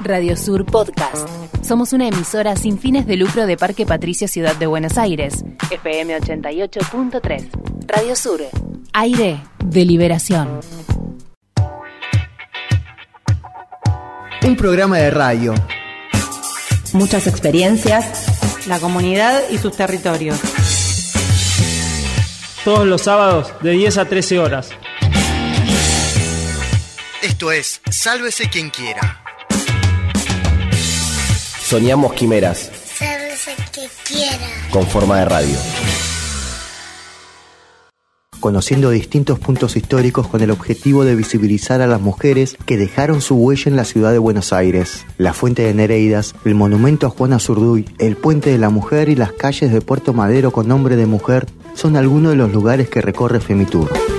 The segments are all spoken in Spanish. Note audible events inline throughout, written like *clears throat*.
Radio Sur Podcast. Somos una emisora sin fines de lucro de Parque Patricia Ciudad de Buenos Aires. FM 88.3. Radio Sur. Aire de liberación. Un programa de radio. Muchas experiencias. La comunidad y sus territorios. Todos los sábados de 10 a 13 horas. Esto es Sálvese quien quiera. Soñamos quimeras. Sálvese quien quiera. Con forma de radio. Conociendo distintos puntos históricos con el objetivo de visibilizar a las mujeres que dejaron su huella en la ciudad de Buenos Aires. La Fuente de Nereidas, el monumento a Juana Zurduy, el Puente de la Mujer y las calles de Puerto Madero con nombre de mujer son algunos de los lugares que recorre Femitur.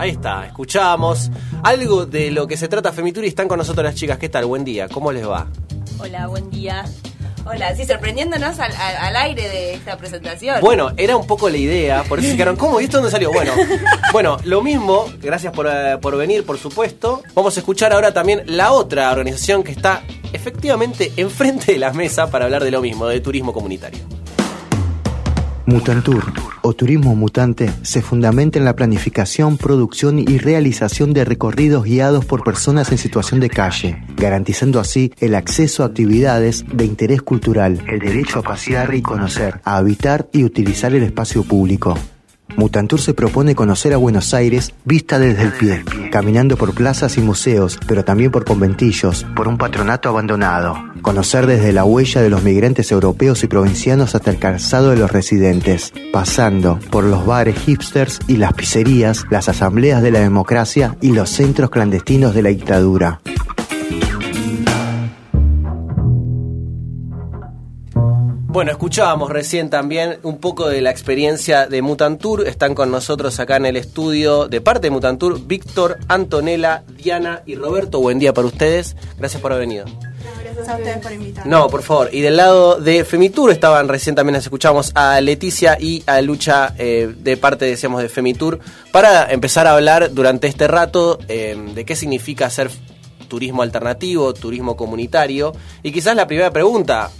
Ahí está, escuchamos algo de lo que se trata Femitur y están con nosotros las chicas. ¿Qué tal? Buen día, ¿cómo les va? Hola, buen día. Hola, sí, sorprendiéndonos al, al- al aire de esta presentación. Bueno, era un poco la idea, por eso se quedaron, ¿cómo? ¿Y esto dónde salió? Bueno, *laughs* bueno, lo mismo, gracias por, eh, por venir, por supuesto. Vamos a escuchar ahora también la otra organización que está efectivamente *laughs* enfrente de la mesa para hablar de lo mismo, de turismo comunitario. Mutantur, o turismo mutante, se fundamenta en la planificación, producción y realización de recorridos guiados por personas en situación de calle, garantizando así el acceso a actividades de interés cultural, el derecho a pasear y conocer, a habitar y utilizar el espacio público. Mutantur se propone conocer a Buenos Aires vista desde el pie, caminando por plazas y museos, pero también por conventillos, por un patronato abandonado. Conocer desde la huella de los migrantes europeos y provincianos hasta el calzado de los residentes, pasando por los bares hipsters y las pizzerías, las asambleas de la democracia y los centros clandestinos de la dictadura. Bueno, escuchábamos recién también un poco de la experiencia de Mutantur. Están con nosotros acá en el estudio de parte de Mutantur, Víctor, Antonella, Diana y Roberto. Buen día para ustedes. Gracias por haber venido. Gracias a ustedes por invitarme. No, por favor. Y del lado de Femitur estaban recién también las escuchamos a Leticia y a Lucha eh, de parte, decíamos, de Femitur para empezar a hablar durante este rato eh, de qué significa hacer turismo alternativo, turismo comunitario. Y quizás la primera pregunta,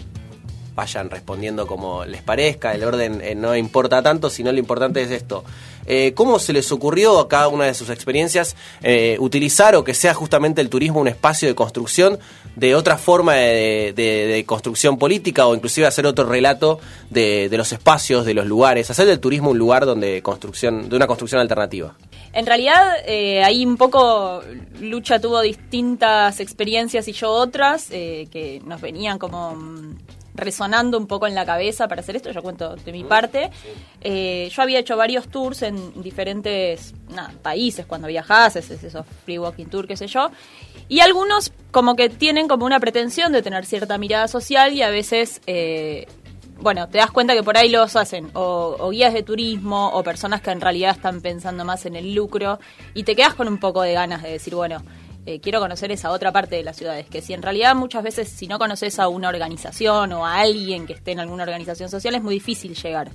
vayan respondiendo como les parezca, el orden eh, no importa tanto, sino lo importante es esto. Eh, ¿Cómo se les ocurrió a cada una de sus experiencias eh, utilizar o que sea justamente el turismo un espacio de construcción de otra forma de, construcción política o inclusive hacer otro relato de, los espacios, de los lugares, hacer del turismo un lugar donde construcción, de una construcción alternativa? En realidad, ahí un poco Lucha tuvo distintas experiencias y yo otras que nos venían como mm, resonando un poco en la cabeza para hacer esto. Yo cuento de mi parte. Eh, yo había hecho varios tours en diferentes nada, países cuando viajás, es, es esos free walking tour, qué sé yo. Y algunos como que tienen como una pretensión de tener cierta mirada social y a veces eh, bueno, te das cuenta que por ahí los hacen o, o guías de turismo o personas que en realidad están pensando más en el lucro y te quedas con un poco de ganas de decir, bueno, eh, quiero conocer esa otra parte de las ciudades, que si en realidad muchas veces si no conoces a una organización o a alguien que esté en alguna organización social es muy difícil llegar.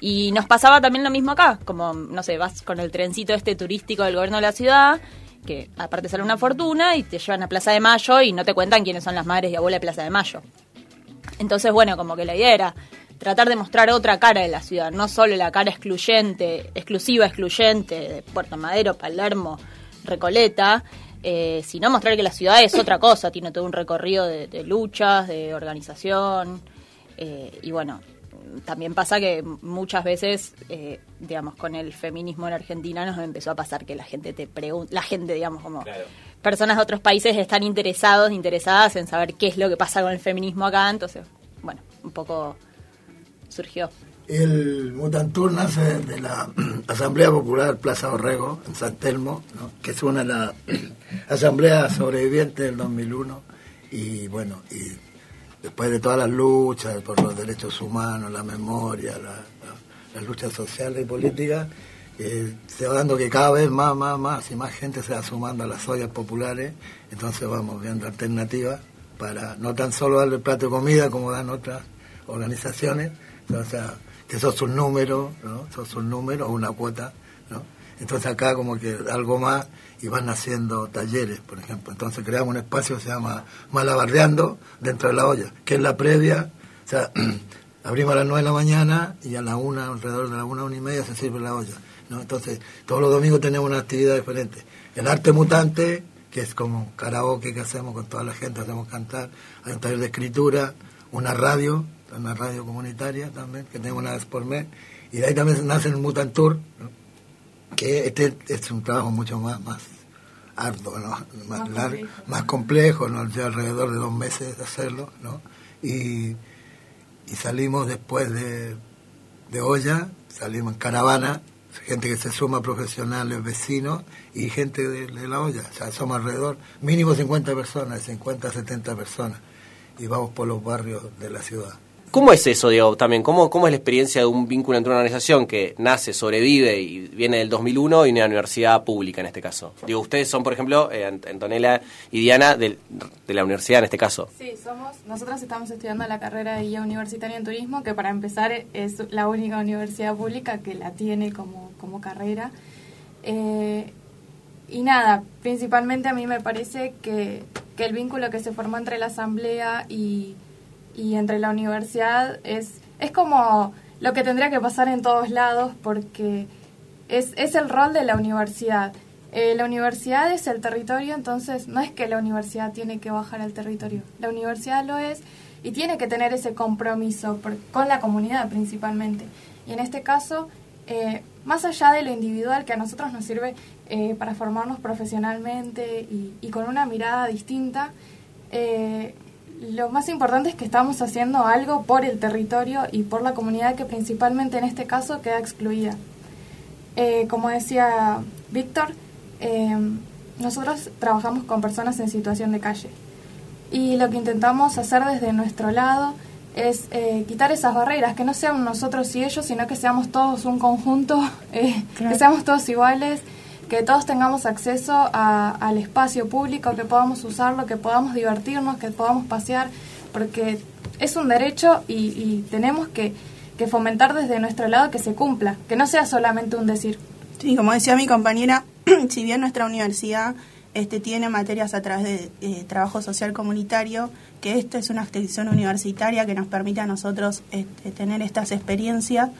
Y nos pasaba también lo mismo acá, como, no sé, vas con el trencito este turístico del gobierno de la ciudad, que aparte sale una fortuna y te llevan a Plaza de Mayo y no te cuentan quiénes son las madres y abuelas de Plaza de Mayo. Entonces, bueno, como que la idea era tratar de mostrar otra cara de la ciudad, no solo la cara excluyente, exclusiva, excluyente de Puerto Madero, Palermo, Recoleta, eh, sino mostrar que la ciudad es otra cosa, tiene todo un recorrido de, de luchas, de organización, eh, y bueno, también pasa que muchas veces, eh, digamos, con el feminismo en Argentina nos empezó a pasar que la gente te pregunta, la gente, digamos, como personas de otros países están interesados, interesadas en saber qué es lo que pasa con el feminismo acá, entonces, bueno, un poco surgió. El Mutantur nace de la *clears throat* Asamblea Popular Plaza Orrego, en San Telmo, que es una de las *clears throat* asambleas sobrevivientes del 2001. Y bueno, y después de todas las luchas por los derechos humanos, la memoria, la- la- las luchas sociales y políticas, eh, se va dando que cada vez más, más, más y más gente se va sumando a las ollas populares. Entonces vamos viendo alternativas para no tan solo darle plato de comida como dan otras organizaciones, o sea, que son sus números, ¿no? son sus números o una cuota, ¿no? Entonces acá como que algo más y van haciendo talleres, por ejemplo. Entonces creamos un espacio que se llama Malabardeando dentro de la olla, que es la previa, o sea, *clears throat* abrimos a las 9 de la mañana y a la una, alrededor de la una, una y media se sirve la olla. ¿no? Entonces todos los domingos tenemos una actividad diferente. El arte mutante, que es como karaoke que hacemos con toda la gente, hacemos cantar, hay un taller de escritura, una radio, una radio comunitaria también, que tenemos una vez por mes, y de ahí también nace el Mutant Tour, que este es un trabajo mucho más, más arduo, ¿no? más, más, largo, complejo. más complejo, ¿no? Alrededor de dos meses de hacerlo, ¿no? y, y salimos después de, de olla, salimos en caravana, gente que se suma profesionales, vecinos y gente de, de, la olla. O sea, somos alrededor, mínimo 50 personas, 50, 70 personas. Y vamos por los barrios de la ciudad. ¿Cómo es eso, Diego? También, ¿cómo, ¿cómo es la experiencia de un vínculo entre una organización que nace, sobrevive y viene del 2001 y una universidad pública en este caso? Digo, ustedes son, por ejemplo, eh, Antonella y Diana de, la universidad en este caso. Sí, somos, nosotros estamos estudiando la carrera de guía universitaria en turismo, que para empezar es la única universidad pública que la tiene como, como carrera. Eh, y nada, principalmente a mí me parece que, que el vínculo que se formó entre la asamblea y y entre la universidad es, es como lo que tendría que pasar en todos lados porque es, es el rol de la universidad. Eh, la universidad es el territorio, entonces no es que la universidad tiene que bajar al territorio, la universidad lo es y tiene que tener ese compromiso con la comunidad principalmente. Y en este caso, eh, más allá de lo individual que a nosotros nos sirve eh, para formarnos profesionalmente y, con una mirada distinta, lo más importante es que estamos haciendo algo por el territorio y por la comunidad que principalmente en este caso queda excluida. Eh, como decía Víctor, eh, nosotros trabajamos con personas en situación de calle y lo que intentamos hacer desde nuestro lado es eh, quitar esas barreras, que no sean nosotros y ellos, sino que seamos todos un conjunto, *laughs* claro. que seamos todos iguales que todos tengamos acceso a, al espacio público, que podamos usarlo, que podamos divertirnos, que podamos pasear, porque es un derecho y, y tenemos que, que, fomentar desde nuestro lado que se cumpla, que no sea solamente un decir. Sí, como decía mi compañera, *clears throat* si bien nuestra universidad este, tiene materias a través de trabajo social comunitario, que esta es una extensión universitaria que nos permite a nosotros este, tener estas experiencias,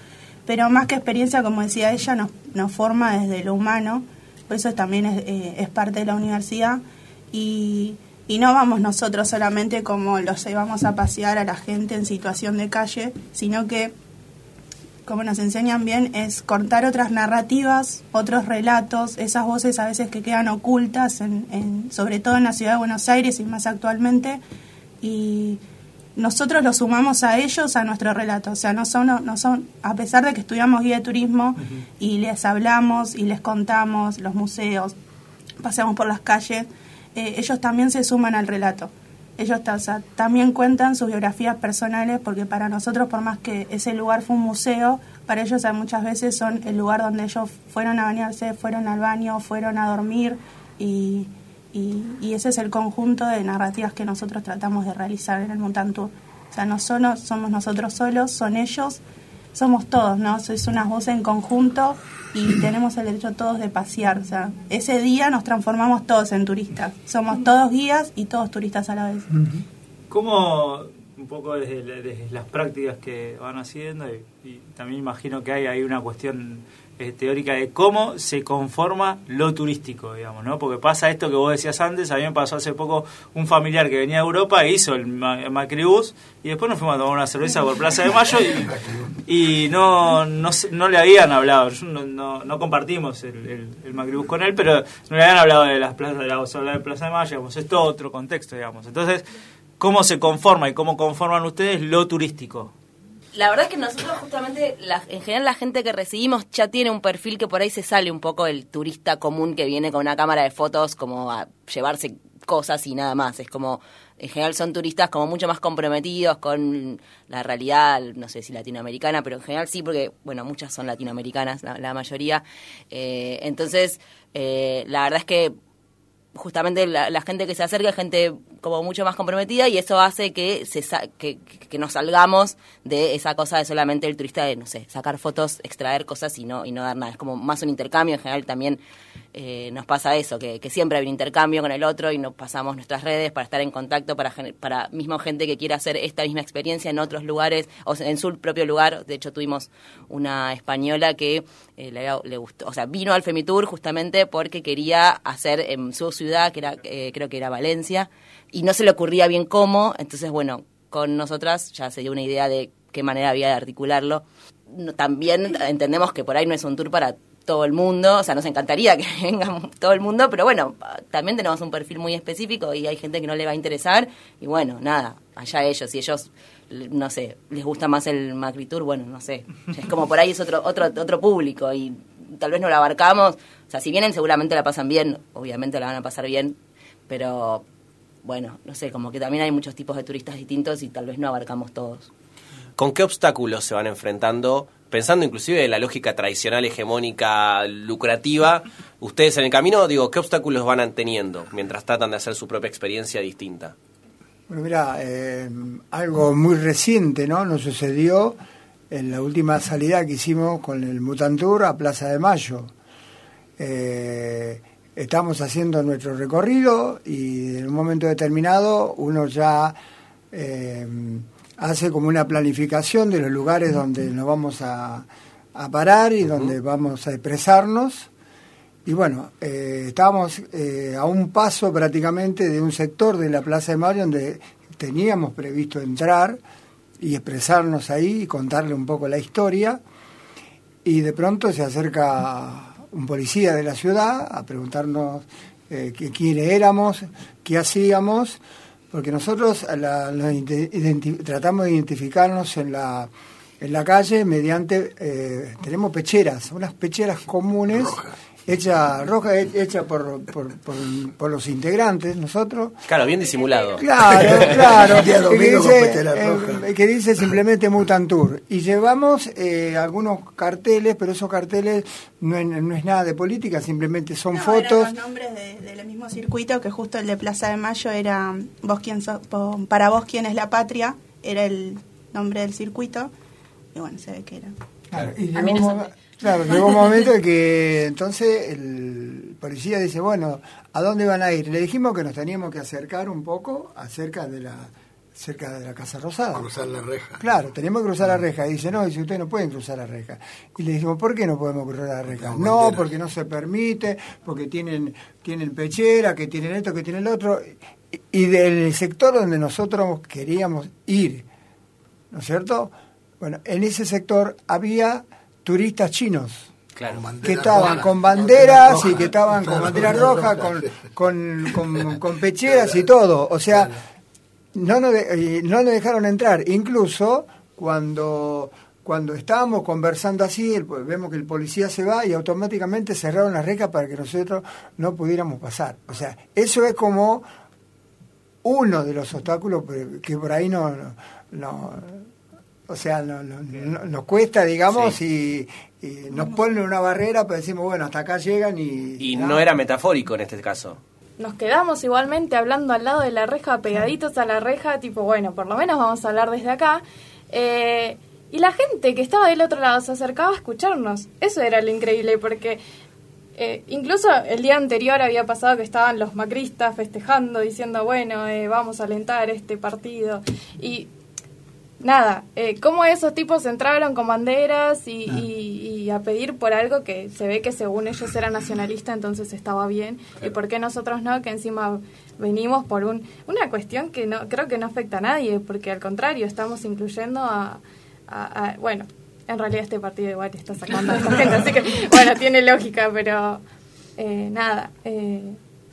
pero más que experiencia, como decía ella, nos, nos forma desde lo humano, eso también es, eh, es parte de la universidad. Y, y, no vamos nosotros solamente como los llevamos a pasear a la gente en situación de calle, sino que, como nos enseñan bien, es contar otras narrativas, otros relatos, esas voces a veces que quedan ocultas, en, en, sobre todo en la ciudad de Buenos Aires y más actualmente, y nosotros lo sumamos a ellos a nuestro relato. O sea, no son, no son a pesar de que estudiamos guía de turismo uh -huh. y les hablamos y les contamos los museos, paseamos por las calles, eh, ellos también se suman al relato. Ellos o sea, también cuentan sus biografías personales porque para nosotros, por más que ese lugar fue un museo, para ellos muchas veces son el lugar donde ellos fueron a bañarse, fueron al baño, fueron a dormir y, y, y, ese es el conjunto de narrativas que nosotros tratamos de realizar en el Mutant Tour. O sea, no solo somos nosotros solos, son ellos, somos todos, ¿no? Es una voz en conjunto y tenemos el derecho todos de pasear. O sea, ese día nos transformamos todos en turistas. Somos todos guías y todos turistas a la vez. ¿Cómo, un poco desde, desde las prácticas que van haciendo, y, y también imagino que hay ahí una cuestión eh, teórica de cómo se conforma lo turístico, digamos, ¿no? Porque pasa esto que vos decías antes, a mí me pasó hace poco un familiar que venía de Europa e hizo el, el Macribus y después nos fuimos a tomar una cerveza por Plaza de Mayo y, no, no, le habían hablado, no, no, no compartimos el, el, Macribus con él, pero no le habían hablado de las plazas de la, de Plaza de Mayo, digamos, es otro contexto, digamos. Entonces, ¿cómo se conforma y cómo conforman ustedes lo turístico? La verdad es que nosotros justamente, la, en general la gente que recibimos ya tiene un perfil que por ahí se sale un poco del turista común que viene con una cámara de fotos como a llevarse cosas y nada más. Es como, en general son turistas como mucho más comprometidos con la realidad, no sé si latinoamericana, pero en general sí, porque, bueno, muchas son latinoamericanas, la, mayoría. Eh, entonces, eh, la verdad es que justamente la, la, gente que se acerca gente como mucho más comprometida y eso hace que, se que, que, nos salgamos de esa cosa de solamente el turista de, no sé, sacar fotos, extraer cosas y no, y no dar nada. Es como más un intercambio. En general también eh, nos pasa eso, que, siempre hay un intercambio con el otro y nos pasamos nuestras redes para estar en contacto, para, para mismo gente que quiera hacer esta misma experiencia en otros lugares, o en su propio lugar. De hecho, tuvimos una española que eh, le, le, gustó, o sea, vino al Femitur justamente porque quería hacer en su ciudad, que era, eh, creo que era Valencia, y no se le ocurría bien cómo, entonces bueno, con nosotras ya se dio una idea de qué manera había de articularlo. También entendemos que por ahí no es un tour para todo el mundo, o sea, nos encantaría que *laughs* venga todo el mundo, pero bueno, también tenemos un perfil muy específico y hay gente que no le va a interesar y bueno, nada, allá ellos, si ellos, no sé, les gusta más el Macri Tour, bueno, no sé, es como por ahí es otro, otro, otro público y tal vez no lo abarcamos, o sea, si vienen seguramente la pasan bien, obviamente la van a pasar bien, pero bueno, no sé, como que también hay muchos tipos de turistas distintos y tal vez no abarcamos todos. ¿Con qué obstáculos se van enfrentando? Pensando inclusive en la lógica tradicional, hegemónica, lucrativa, ustedes en el camino, digo, ¿qué obstáculos van teniendo mientras tratan de hacer su propia experiencia distinta? Bueno, mira, eh, algo muy reciente, ¿no? Nos sucedió en la última salida que hicimos con el Mutantour a Plaza de Mayo. Eh, estamos haciendo nuestro recorrido y en un momento determinado uno ya eh, hace como una planificación de los lugares donde nos vamos a, parar y donde vamos a expresarnos. Y bueno, eh, estábamos eh, a un paso prácticamente de un sector de la Plaza de Mayo donde teníamos previsto entrar y expresarnos ahí y contarle un poco la historia. Y de pronto se acerca un policía de la ciudad a preguntarnos eh, quiénes éramos, qué hacíamos, porque nosotros tratamos de identificarnos en la, en la calle mediante, eh, tenemos pecheras, unas pecheras comunes hecha roja, hecha por, por, por, los integrantes, nosotros. Claro, bien disimulado. Claro, *laughs* claro. que, dice, eh, que dice simplemente Mutantour. Y llevamos eh, algunos carteles, pero esos carteles no es, no es nada de política, simplemente son fotos. los nombres del mismo circuito, que justo el de Plaza de Mayo era vos quién para vos quién es la patria, era el nombre del circuito. Y bueno, se ve que era. Claro, y Claro, llegó un momento en que entonces el policía dice, bueno, ¿a dónde van a ir? Le dijimos que nos teníamos que acercar un poco acerca de la cerca de la Casa Rosada. Cruzar la reja. Claro, teníamos que cruzar la reja. Y dice, no, dice, ustedes no pueden cruzar la reja. Y le dijimos, ¿por qué no podemos cruzar la reja? No, porque no se permite, porque tienen, tienen pechera, que tienen esto, que tienen el otro. Y del sector donde nosotros queríamos ir, ¿no es cierto? Bueno, en ese sector había turistas chinos. que estaban con banderas y que estaban con banderas rojas, con, con, pecheras y todo. O sea, no, nos, no nos dejaron entrar. Incluso cuando, cuando estábamos conversando así, vemos que el policía se va y automáticamente cerraron las rejas para que nosotros no pudiéramos pasar. O sea, eso es como uno de los obstáculos que por ahí no, no o sea, nos cuesta, digamos, y, nos ponen una barrera, pero decimos, bueno, hasta acá llegan y... Y no era metafórico en este caso. Nos quedamos igualmente hablando al lado de la reja, pegaditos a la reja, tipo, bueno, por lo menos vamos a hablar desde acá. Eh, y la gente que estaba del otro lado se acercaba a escucharnos. Eso era lo increíble, porque eh, incluso el día anterior había pasado que estaban los macristas festejando, diciendo, bueno, eh, vamos a alentar este partido. Y nada, eh, cómo esos tipos entraron con banderas y, a pedir por algo que se ve que según ellos era nacionalista, entonces estaba bien, y por qué nosotros no, que encima venimos por un, una cuestión que no creo que no afecta a nadie, porque al contrario, estamos incluyendo a, bueno, en realidad este partido igual está sacando a esta gente, así que *laughs* bueno, tiene lógica, pero eh, nada. Eh,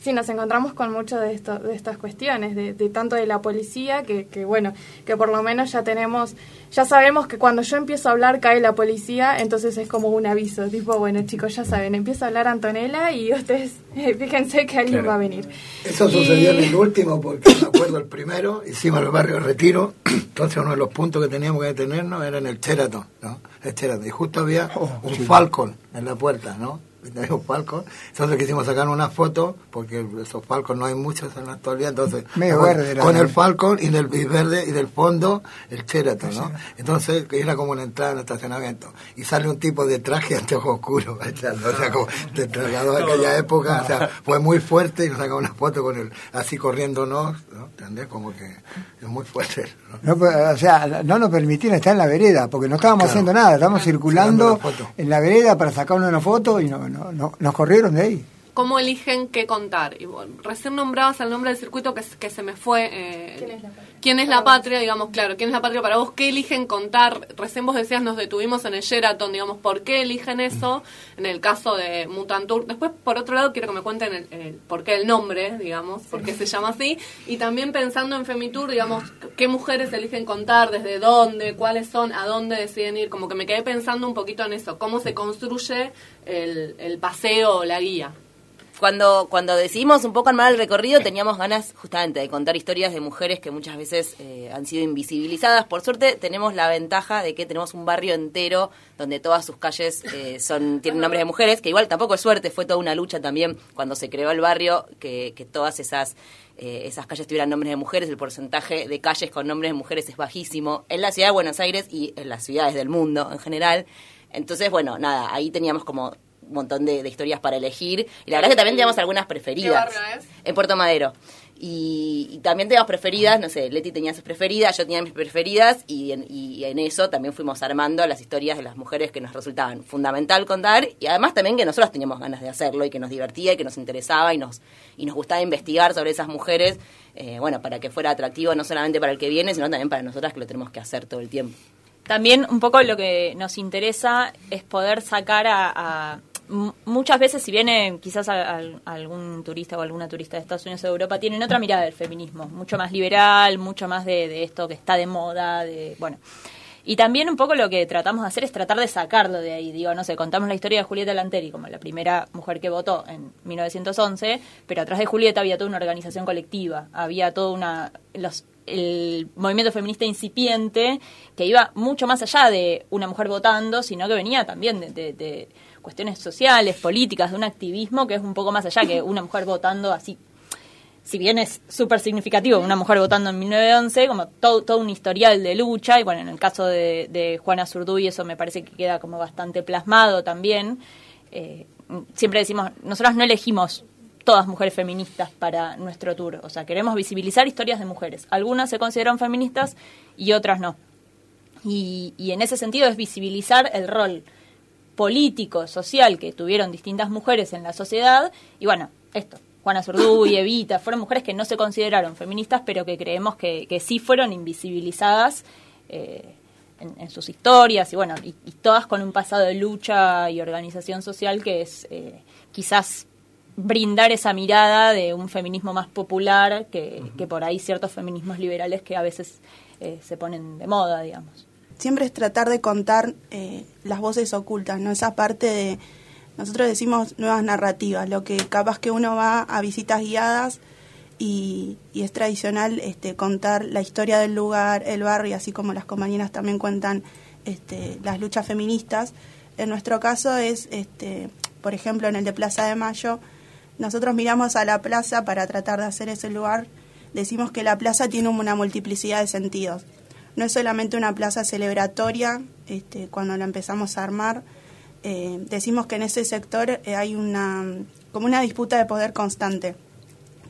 sí, nos encontramos con mucho de, esto, de estas cuestiones, de, tanto de la policía, que, que, bueno, que por lo menos ya tenemos, ya sabemos que cuando yo empiezo a hablar cae la policía, entonces es como un aviso, tipo, bueno chicos, ya saben, empieza a hablar Antonella y *laughs* ustedes eh, fíjense que alguien va a venir. Eso sucedió en el último, porque me acuerdo el primero, hicimos el barrio Retiro, *clears throat* entonces uno de los puntos que teníamos que detenernos era en el Sheraton, ¿no? El Sheraton, y justo había oh, un Falcon en la puerta, ¿no? Había un palco. Entonces quisimos sacar una foto, porque esos palcos no hay muchos en la actualidad. Entonces, Medio con, el Falcon y del y verde y del fondo el Sheraton, ¿no? Entonces era como una entrada en el estacionamiento. Y sale un tipo de traje ante ojos oscuros, *laughs* o sea, como te trasladó a aquella época, o sea, fue muy fuerte y nos sacamos una foto con él así corriéndonos, ¿no? ¿Entendés? Como que es muy fuerte. ¿no? No, o sea, no nos permitían estar en la vereda, porque no estábamos Claro. haciendo nada, estábamos circulando en la vereda para sacar una foto y no, no, no- nos corrieron de ahí. ¿Cómo eligen qué contar? Y bueno, recién nombrabas el nombre del circuito que, que se me fue. eh, ¿Quién es la patria? ¿Quién es la patria? Digamos, claro, ¿quién es la patria para vos? ¿Qué eligen contar? Recién vos decías, nos detuvimos en el Sheraton, digamos, ¿por qué eligen eso? En el caso de Mutantour. Después, por otro lado, quiero que me cuenten el, el- por qué el nombre, digamos, por qué se llama así. Y también pensando en Femitur, digamos, ¿qué mujeres eligen contar? ¿Desde dónde? ¿Cuáles son? ¿A dónde deciden ir? Como que me quedé pensando un poquito en eso. ¿Cómo se construye el, el paseo o la guía? Cuando, cuando decidimos un poco armar el recorrido, teníamos ganas justamente de contar historias de mujeres que muchas veces eh, han sido invisibilizadas. Por suerte, tenemos la ventaja de que tenemos un barrio entero donde todas sus calles eh, son tienen nombres de mujeres, que igual tampoco es suerte, fue toda una lucha también cuando se creó el barrio, que, que todas esas, eh, esas calles tuvieran nombres de mujeres. El porcentaje de calles con nombres de mujeres es bajísimo en la ciudad de Buenos Aires y en las ciudades del mundo en general. Entonces, bueno, nada, ahí teníamos como un montón de, de historias para elegir. Y la verdad es que también teníamos algunas preferidas. ¿Qué barrio es? En Puerto Madero. Y, y también teníamos preferidas, no sé, Leti tenía sus preferidas, yo tenía mis preferidas, y en, y en eso también fuimos armando las historias de las mujeres que nos resultaban fundamental contar, y además también que nosotros teníamos ganas de hacerlo, y que nos divertía, y que nos interesaba, y nos, y nos gustaba investigar sobre esas mujeres, eh, bueno, para que fuera atractivo no solamente para el que viene, sino también para nosotras que lo tenemos que hacer todo el tiempo. También un poco lo que nos interesa es poder sacar a... muchas veces, si viene quizás a- algún turista o alguna turista de Estados Unidos o de Europa, tienen otra mirada del feminismo, mucho más liberal, mucho más de, de esto que está de moda, de bueno. Y también un poco lo que tratamos de hacer es tratar de sacarlo de ahí. Digo, no sé, contamos la historia de Julieta Lanteri como la primera mujer que votó en 1911, pero atrás de Julieta había toda una organización colectiva, había toda una... Los, el movimiento feminista incipiente que iba mucho más allá de una mujer votando, sino que venía también de, de- de cuestiones sociales, políticas, de un activismo que es un poco más allá que una mujer votando así si bien es súper significativo una mujer votando en 1911, como todo, todo un historial de lucha, y bueno, en el caso de, de Juana Zurduy eso me parece que queda como bastante plasmado también. Eh, siempre decimos, nosotras no elegimos todas mujeres feministas para nuestro tour, o sea, queremos visibilizar historias de mujeres. Algunas se consideran feministas y otras no. Y, y en ese sentido es visibilizar el rol político, social que tuvieron distintas mujeres en la sociedad. Y bueno, esto, Juana Zurduy, *laughs* Evita, fueron mujeres que no se consideraron feministas, pero que creemos que, que sí fueron invisibilizadas eh, en, en sus historias y bueno, y, y todas con un pasado de lucha y organización social que es eh, quizás brindar esa mirada de un feminismo más popular que, que por ahí ciertos feminismos liberales que a veces eh, se ponen de moda, digamos. Siempre es tratar de contar eh, las voces ocultas, ¿no? Esa parte de, nosotros decimos nuevas narrativas, lo que capaz que uno va a visitas guiadas y, y es tradicional este, contar la historia del lugar, el barrio, así como las compañeras también cuentan este, las luchas feministas. En nuestro caso es, este, por ejemplo, en el de Plaza de Mayo, nosotros miramos a la plaza para tratar de hacer ese lugar, decimos que la plaza tiene una multiplicidad de sentidos no es solamente una plaza celebratoria, este, cuando la empezamos a armar, eh, decimos que en ese sector eh, hay una como una disputa de poder constante.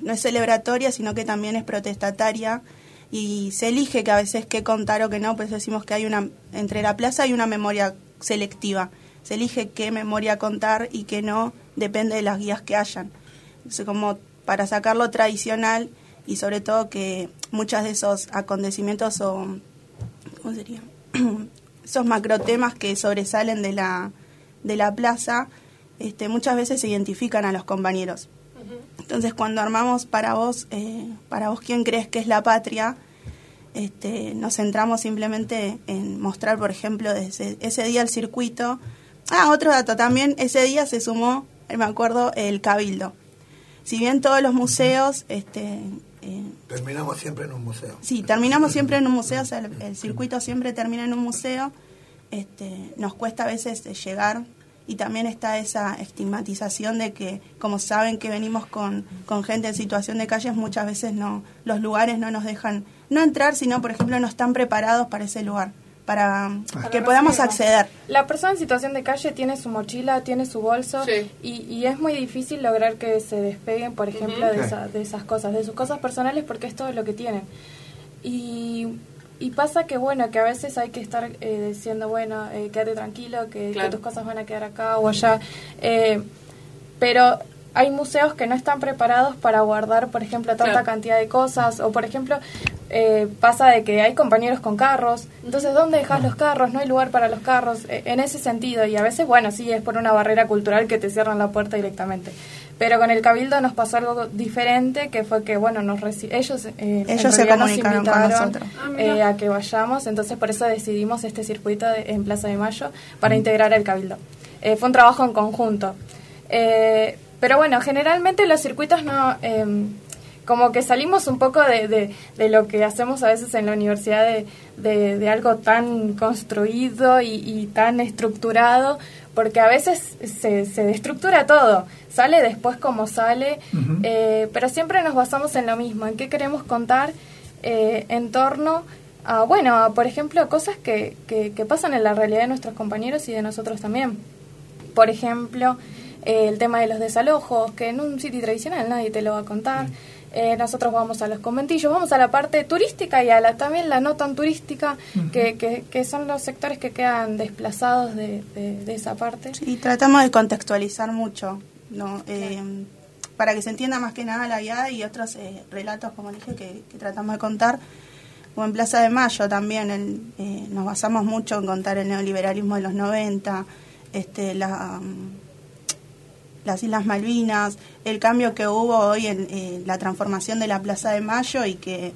No es celebratoria, sino que también es protestataria y se elige que a veces qué contar o qué no, pues decimos que hay una entre la plaza hay una memoria selectiva. Se elige qué memoria contar y qué no, depende de las guías que hayan. Entonces, como para tradicional y sobre todo que muchos de esos acontecimientos o ¿cómo sería? *clears throat* esos macrotemas que sobresalen de la, de la plaza, este, muchas veces se identifican a los compañeros. Entonces, cuando armamos para vos, eh, para vos quién crees que es la patria, este, nos centramos simplemente en mostrar, por ejemplo, desde ese día el circuito. Ah, otro dato también, ese día se sumó, me acuerdo, el cabildo. Si bien todos los museos este, eh, Terminamos siempre en un museo. Sí, terminamos siempre en un museo, o sea, el, el circuito siempre termina en un museo. Este, nos cuesta a veces eh, llegar y también está esa estigmatización de que como saben que venimos con, con gente en situación de calles muchas veces no los lugares no nos dejan no entrar sino por ejemplo no están preparados para ese lugar para, que podamos acceder la persona en situación de calle tiene su mochila tiene su bolso y, y, es muy difícil lograr que se despeguen por ejemplo de, esa, de esas cosas de sus cosas personales porque es todo lo que tienen. Y y pasa que, bueno, que a veces hay que estar eh, diciendo, bueno, eh, quédate tranquilo, que, tus cosas van a quedar acá o allá. Eh, pero hay museos que no están preparados para guardar, por ejemplo, tanta cantidad de cosas. O, por ejemplo, eh, pasa de que hay compañeros con carros. Entonces, ¿dónde dejas los carros? No hay lugar para los carros. en ese sentido. Y a veces, bueno, sí, es por una barrera cultural que te cierran la puerta directamente. Pero con el Cabildo nos pasó algo diferente, que fue que, bueno, nos ellos, eh, ellos se comunicaron con nosotros. Ah, eh, a que vayamos, entonces por eso decidimos este circuito en Plaza de Mayo para integrar el Cabildo. Eh, fue un trabajo en conjunto. Pero bueno, generalmente los circuitos no em, como que salimos un poco de, de, lo que hacemos a veces en la universidad de, de algo tan construido y, y, tan estructurado, porque a veces se, se destructura todo sale después como sale, eh, pero siempre nos basamos en lo mismo, en qué queremos contar eh, en torno a, bueno, por ejemplo, cosas que, que, pasan en la realidad de nuestros compañeros y de nosotros también. Por ejemplo, eh, el tema de los desalojos, que en un sitio tradicional nadie te lo va a contar. nosotros vamos a los conventillos, vamos a la parte turística y a la también la no tan turística, que, que, que, son los sectores que quedan desplazados de, de, esa parte. Y tratamos de contextualizar mucho no eh, para que se entienda más que nada la guía y otros eh, relatos, como dije, que, tratamos de contar. O en Plaza de Mayo también eh, nos basamos mucho en contar el neoliberalismo de los 90, este, la, mm, las Islas Malvinas, el cambio que hubo hoy en la transformación de la Plaza de Mayo y que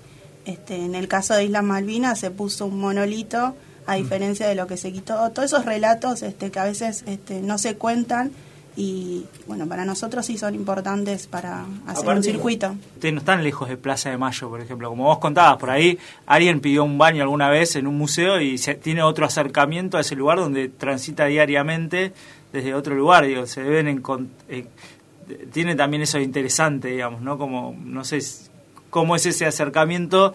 este, en el caso de Islas Malvinas se puso un monolito a mm. diferencia de lo que se quitó. Todos esos relatos este, que a veces este, no se cuentan y bueno, para nosotros sí son importantes para hacer un circuito. Ustedes no están lejos de Plaza de Mayo, por ejemplo, como vos contabas, por ahí alguien pidió un baño alguna vez en un museo y se, tiene otro acercamiento a ese lugar donde transita diariamente desde otro lugar, digo, se deben en, eh, tiene también eso interesante, digamos, ¿no? Como, no sé, cómo es ese acercamiento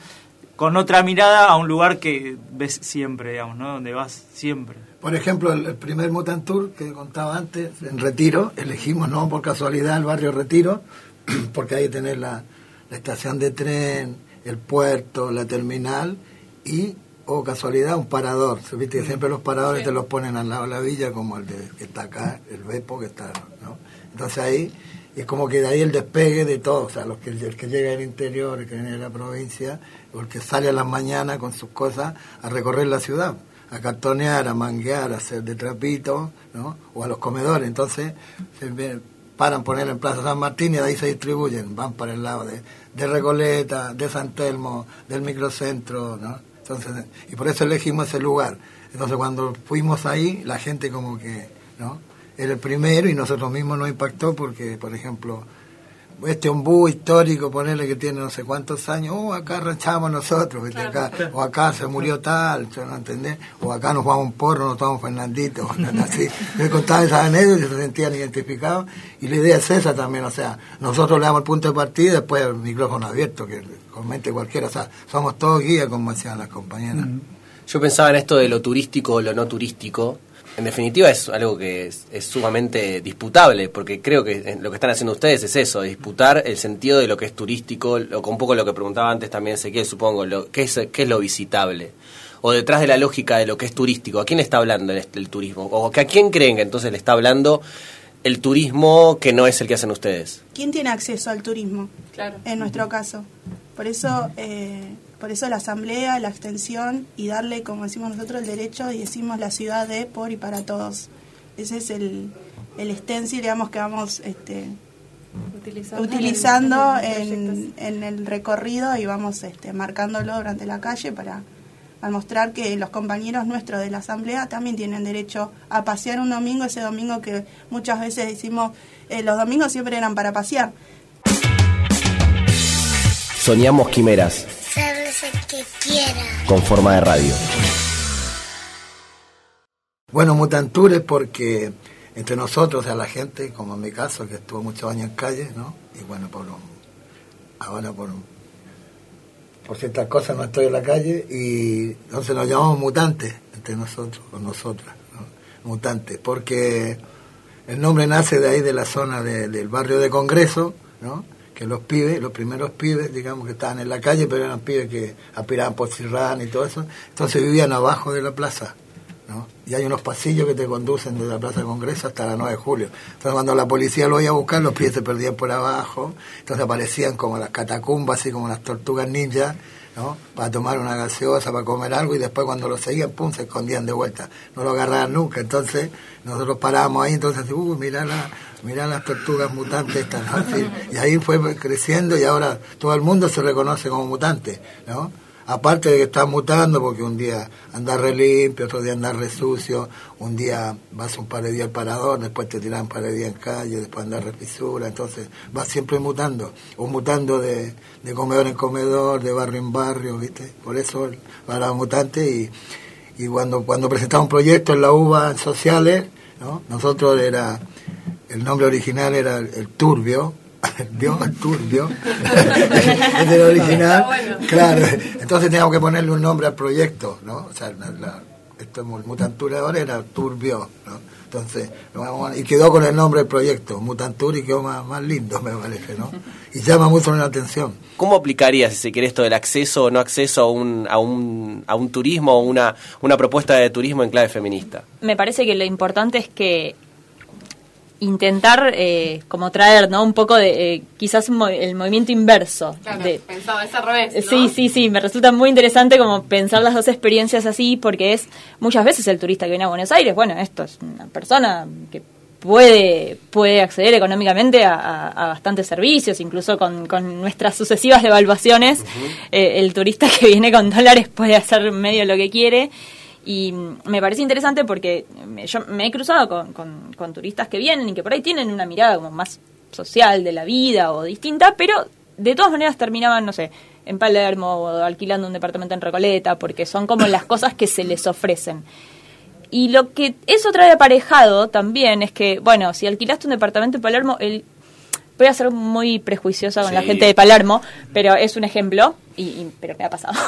con otra mirada a un lugar que ves siempre, digamos, ¿no? Donde vas siempre. Por ejemplo, el, primer Mutant Tour que contaba antes, en Retiro, elegimos no por casualidad el barrio Retiro, *clears throat* porque que tener la, estación de tren, el puerto, la terminal y, o casualidad, un parador. ¿Viste que siempre los paradores te los ponen al lado de la villa, como el de, que está acá, el Bepo que está, ¿no? Entonces ahí es como que de ahí el despegue de todo, o sea, los que, el que llega del interior, el que viene de la provincia, o el que sale a las mañanas con sus cosas a recorrer la ciudad a cartonear, a manguear, a hacer de trapito, ¿no? o a los comedores. Entonces, se paran poner en Plaza San Martín y de ahí se distribuyen, van para el lado de, de Recoleta, de San Telmo, del microcentro, ¿no? Entonces, y por eso elegimos ese lugar. Entonces, cuando fuimos ahí, la gente como que, ¿no? Era el primero y nosotros mismos nos impactó porque, por ejemplo, este ombú histórico, ponerle que tiene no sé cuántos años, oh, acá ranchamos nosotros, acá, o acá se murió tal, ¿no entendés? O acá nos vamos un porro, nos tomamos Fernandito, *laughs* así. Me contaban esas anécdotas y se sentían identificados, y la idea es esa también, o sea, nosotros le damos el punto de partida y después el micrófono abierto, que comente cualquiera, o sea, somos todos guías, como decían las compañeras. Yo pensaba en esto de lo turístico o lo no turístico, en definitiva es algo que es, sumamente disputable, porque creo que lo que están haciendo ustedes es eso, disputar el sentido de lo que es turístico, lo, un poco lo que preguntaba antes también Ezequiel, supongo, lo, ¿qué, es, ¿qué es lo visitable? O detrás de la lógica de lo que es turístico, ¿a quién está hablando el, el turismo? ¿O a quién creen que entonces le está hablando el turismo que no es el que hacen ustedes? ¿Quién tiene acceso al turismo? Claro. En nuestro caso. Por eso... Eh, por eso la asamblea, la extensión y darle, como decimos nosotros, el derecho y decimos la ciudad de, por y para todos. Ese es el, el stencil, digamos, que vamos este, utilizando, en, el recorrido y vamos este, marcándolo durante la calle para, mostrar que los compañeros nuestros de la asamblea también tienen derecho a pasear un domingo, ese domingo que muchas veces decimos, eh, los domingos siempre eran para pasear. Soñamos quimeras que quiera. Con forma de radio. Bueno, Mutantures porque entre nosotros, a la gente, como en mi caso, que estuvo muchos años en calle, ¿no? Y bueno, por ahora por, por ciertas cosas no estoy en la calle y entonces nos llamamos mutantes entre nosotros, con nosotras, ¿no? mutantes, porque el nombre nace de ahí, de la zona del barrio de Congreso, ¿no? Los pibes, los primeros pibes, digamos, que estaban en la calle, pero eran pibes que aspiraban por Cirrán y todo eso, entonces vivían abajo de la plaza. ¿no? Y hay unos pasillos que te conducen desde la Plaza de Congreso hasta la 9 de julio. Entonces cuando la policía lo iba a buscar, los pies se perdían por abajo, entonces aparecían como las catacumbas, así como las tortugas ninjas, ¿no? para tomar una gaseosa, para comer algo, y después cuando lo seguían, pum, se escondían de vuelta. No lo agarraban nunca. Entonces nosotros parábamos ahí, entonces, uy, mirá, la, mirá las tortugas mutantes estas, ¿no? Sí, y ahí fue creciendo y ahora todo el mundo se reconoce como mutante, ¿no? Aparte de que está mutando, porque un día anda re limpio, otro día anda re sucio, un día vas un par de días al parador, después te tiran un par de días en calle, después andas re fisura, entonces vas siempre mutando, o mutando de, comedor en comedor, de barrio en barrio, ¿viste? Por eso para mutante y, y cuando, cuando presentaba un proyecto en la UBA en sociales, ¿no? nosotros era, el nombre original era el Turbio, vio el turbio es el original. Claro. Entonces teníamos que ponerle un nombre al proyecto no o sea la, la, esto Mutantur ahora era turbio no entonces y quedó con el nombre del proyecto Mutantur y quedó más, más lindo me parece no y llama mucho la atención. ¿Cómo aplicaría, si se quiere, esto del acceso o no acceso a un, a un, a un turismo o una, una propuesta de turismo en clave feminista? Me parece que lo importante es que intentar eh, como traer no un poco de eh, quizás el movimiento inverso claro, de, pensaba es al revés ¿no? sí sí sí me resulta muy interesante como pensar las dos experiencias así porque es muchas veces el turista que viene a Buenos Aires bueno esto es una persona que puede puede acceder económicamente a, a, a bastantes servicios incluso con, con, nuestras sucesivas devaluaciones uh -huh. eh, el turista que viene con dólares puede hacer medio lo que quiere y me parece interesante porque yo me he cruzado con, con, con, turistas que vienen y que por ahí tienen una mirada como más social de la vida o distinta, pero de todas maneras terminaban, no sé, en Palermo o alquilando un departamento en Recoleta, porque son como las cosas que se les ofrecen. Y lo que eso trae aparejado también es que, bueno, si alquilaste un departamento en Palermo, el voy a ser muy prejuiciosa con sí. la gente de Palermo, pero es un ejemplo, y, y pero me ha pasado. *laughs*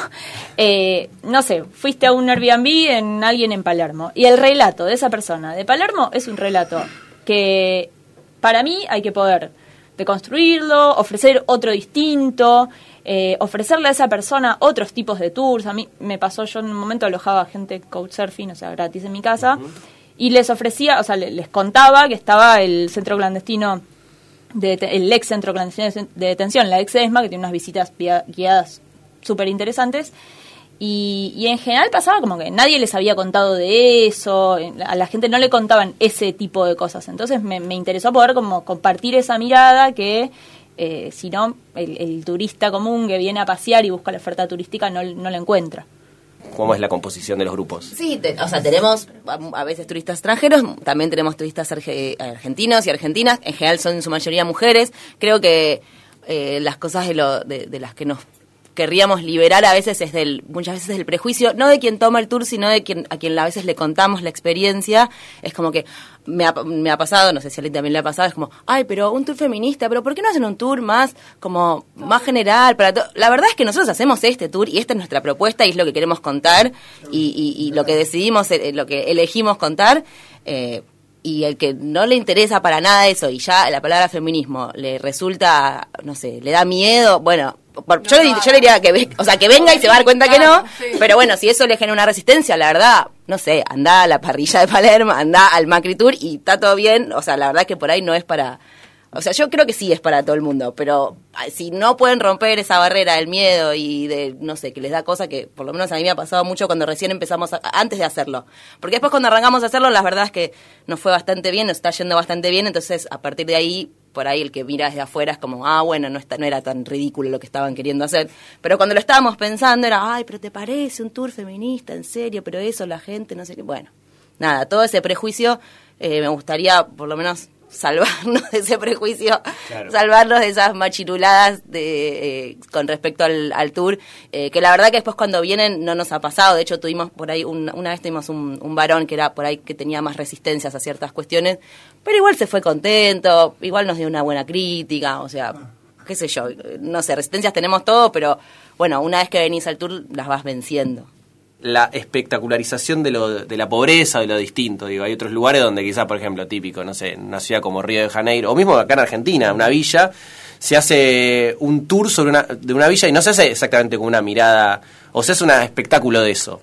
Eh, no sé, fuiste a un Airbnb en alguien en Palermo, y el relato de esa persona de Palermo es un relato que para mí hay que poder deconstruirlo, ofrecer otro distinto, eh, ofrecerle a esa persona otros tipos de tours. A mí me pasó, yo en un momento alojaba gente couchsurfing, o sea, gratis en mi casa, uh -huh. y les ofrecía, o sea, les contaba que estaba el centro clandestino de, el ex centro de detención, la ex ESMA, que tiene unas visitas guiadas súper interesantes. Y, y, en general pasaba como que nadie les había contado de eso, a la gente no le contaban ese tipo de cosas. Entonces me, me interesó poder como compartir esa mirada que, eh, si no, el, el, turista común que viene a pasear y busca la oferta turística no, no la encuentra. ¿Cómo es la composición de los grupos? Sí, te, o sea, tenemos a veces turistas extranjeros, también tenemos turistas argentinos y argentinas, en general son en su mayoría mujeres. Creo que eh, las cosas de, lo, de, de, las que nos querríamos liberar a veces es del, muchas veces del prejuicio, no de quien toma el tour, sino de quien, a quien a veces le contamos la experiencia. Es como que me ha, me ha pasado, no sé si a alguien también le ha pasado, es como, ay, pero un tour feminista, pero ¿por qué no hacen un tour más, como, más general? para La verdad es que nosotros hacemos este tour y esta es nuestra propuesta y es lo que queremos contar y, y, y lo que decidimos, eh, lo que elegimos contar. Eh, y el que no le interesa para nada eso y ya la palabra feminismo le resulta, no sé, le da miedo, bueno, por, no, yo, le, yo le diría que, o sea, que venga y se va a dar cuenta que no, sí. pero bueno, si eso le genera una resistencia, la verdad, no sé, anda a la parrilla de Palermo, anda al Macri Tour y está todo bien, o sea, la verdad que por ahí no es para... O sea, yo creo que sí es para todo el mundo, pero si no pueden romper esa barrera del miedo y de, no sé, que les da cosa que por lo menos a mí me ha pasado mucho cuando recién empezamos, a, antes de hacerlo. Porque después cuando arrancamos a hacerlo, la verdad es que nos fue bastante bien, nos está yendo bastante bien, entonces a partir de ahí por ahí el que mira desde afuera es como, ah, bueno, no, está, no era tan ridículo lo que estaban queriendo hacer. Pero cuando lo estábamos pensando era, ay, pero te parece un tour feminista, en serio, pero eso la gente, no sé qué. Bueno, nada, todo ese prejuicio eh, me gustaría por lo menos salvarnos de ese prejuicio, Claro. salvarnos de esas machiruladas de, eh, con respecto al, al tour, eh, que la verdad que después cuando vienen no nos ha pasado, de hecho tuvimos por ahí, un- una vez tuvimos un, un varón que era por ahí que tenía más resistencias a ciertas cuestiones, pero igual se fue contento, igual nos dio una buena crítica, o sea, qué sé yo, no sé, resistencias tenemos todo, pero bueno, una vez que venís al tour las vas venciendo. La espectacularización de, lo, de la pobreza, de lo distinto. Digo, hay otros lugares donde quizás, por ejemplo, típico, no sé, una ciudad como Río de Janeiro, o mismo acá en Argentina, una villa, se hace un tour sobre una, de una villa y no se hace exactamente con una mirada, o se hace un espectáculo de eso.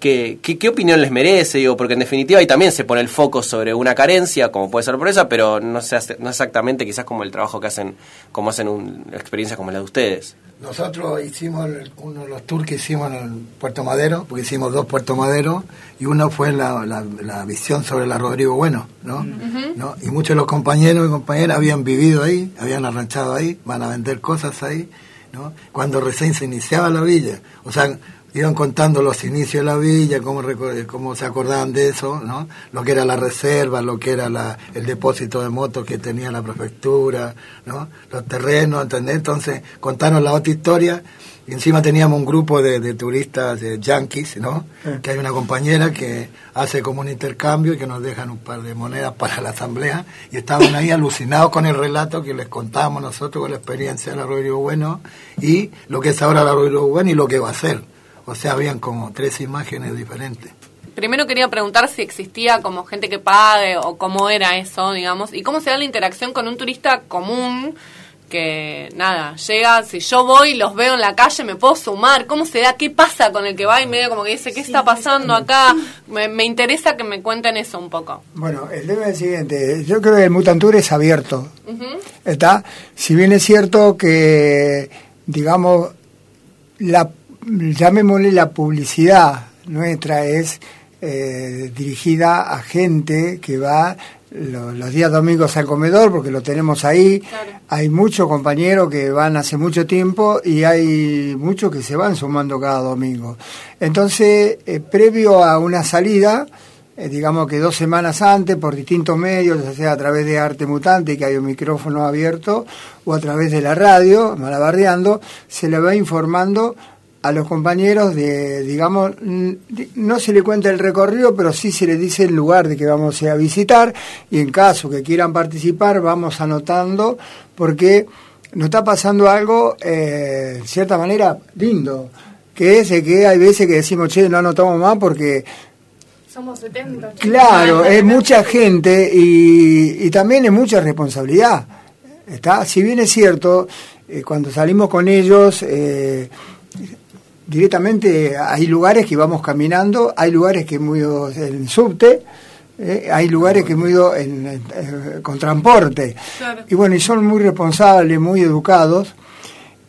¿Qué, qué, qué opinión les merece? Digo, porque en definitiva ahí también se pone el foco sobre una carencia, como puede ser la pobreza, pero no, se hace, no exactamente quizás como el trabajo que hacen, como hacen un, experiencias como la de ustedes. Nosotros hicimos el- uno de los tours que hicimos en Puerto Madero, porque hicimos dos Puerto Madero, y uno fue la, la, la visión sobre la Rodrigo Bueno, ¿no? ¿no? Y muchos de los compañeros y compañeras habían vivido ahí, habían arranchado ahí, van a vender cosas ahí, ¿no? Cuando recién se iniciaba la villa, o sea, iban contando los inicios de la villa, cómo, cómo se acordaban de eso, ¿no? Lo que era la reserva, lo que era la, el depósito de motos que tenía la prefectura, ¿no? Los terrenos, ¿entendés? Entonces contaron la otra historia y encima teníamos un grupo de, de turistas de yankees, ¿no? Que hay una compañera que hace como un intercambio y que nos dejan un par de monedas para la asamblea y estaban ahí *laughs* alucinados con el relato que les contábamos nosotros con la experiencia de la Rodrigo Bueno y lo que es ahora la Rodrigo Bueno y lo que va a ser. O sea, habían como tres imágenes diferentes. Primero quería preguntar si existía como gente que pague o cómo era eso, digamos, y cómo se da la interacción con un turista común que, nada, llega, si yo voy, los veo en la calle, me puedo sumar, cómo se da, qué pasa con el que va y medio como que dice, ¿qué está pasando acá? Me, me interesa que me cuenten eso un poco. Bueno, el tema es el siguiente. Yo creo que el Mutantour es abierto. ¿Está? Si bien es cierto que, digamos, la, llamémosle la publicidad nuestra es eh, dirigida a gente que va lo- los días domingos al comedor, porque lo tenemos ahí. Hay muchos compañeros que van hace mucho tiempo y hay muchos que se van sumando cada domingo. Entonces, eh, previo a una salida, eh, digamos que dos semanas antes, por distintos medios, ya sea a través de Arte Mutante, que hay un micrófono abierto, o a través de la radio, malabardeando, se le va informando a los compañeros de, digamos, di- no se le cuenta el recorrido, pero sí se le dice el lugar de que vamos a visitar, y en caso que quieran participar, vamos anotando, porque nos está pasando algo, eh, de cierta manera, lindo, que es de que hay veces que decimos, che, no anotamos más porque Somos 70. Claro, *laughs* es mucha gente y, y también es mucha responsabilidad. ¿está? Si bien es cierto, eh, cuando salimos con ellos, eh, directamente hay lugares que vamos caminando, hay lugares que hemos ido en subte, eh, hay lugares que hemos ido en, en- eh, con transporte. Claro. Y bueno, y son muy responsables, muy educados.